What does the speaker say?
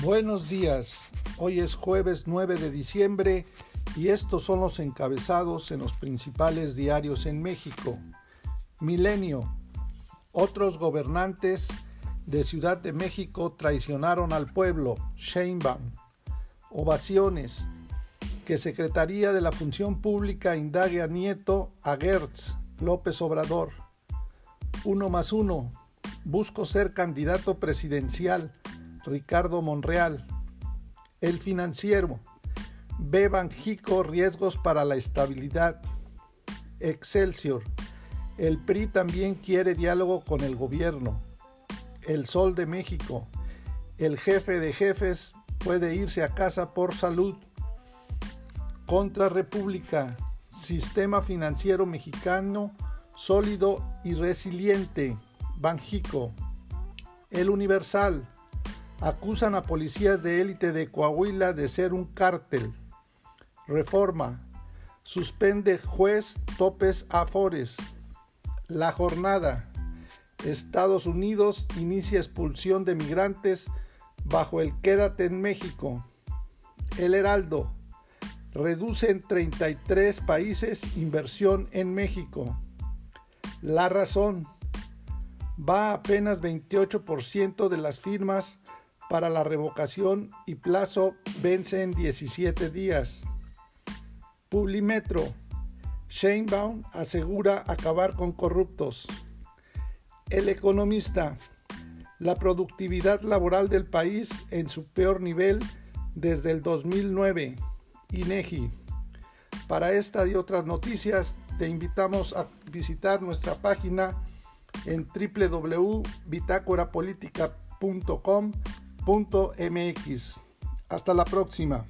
Buenos días, hoy es jueves 9 de diciembre y estos son los encabezados en los principales diarios en México. Milenio, otros gobernantes de Ciudad de México traicionaron al pueblo, Sheinbaum. Ovaciones, que Secretaría de la Función Pública indague a Nieto a Gertz, López Obrador. Uno más uno, busco ser candidato presidencial Ricardo Monreal. El financiero. Ve Banjico riesgos para la estabilidad. Excelsior. El PRI también quiere diálogo con el gobierno. El Sol de México. El jefe de jefes puede irse a casa por salud. Contra República. Sistema financiero mexicano sólido y resiliente. Banjico. El Universal acusan a policías de élite de Coahuila de ser un cártel. Reforma. Suspende juez topes afores. La jornada. Estados Unidos inicia expulsión de migrantes bajo el Quédate en México. El Heraldo. Reduce en 33 países inversión en México. La razón. Va apenas 28% de las firmas para la revocación y plazo vence en 17 días. Publimetro. Sheinbaum asegura acabar con corruptos. El economista. La productividad laboral del país en su peor nivel desde el 2009. INEGI. Para esta y otras noticias te invitamos a visitar nuestra página en www.bitácorapolítica.com mx Hasta la próxima.